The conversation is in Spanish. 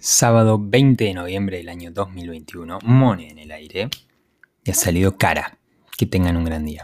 Sábado 20 de noviembre del año 2021, Mone en el aire y ha salido cara. Que tengan un gran día.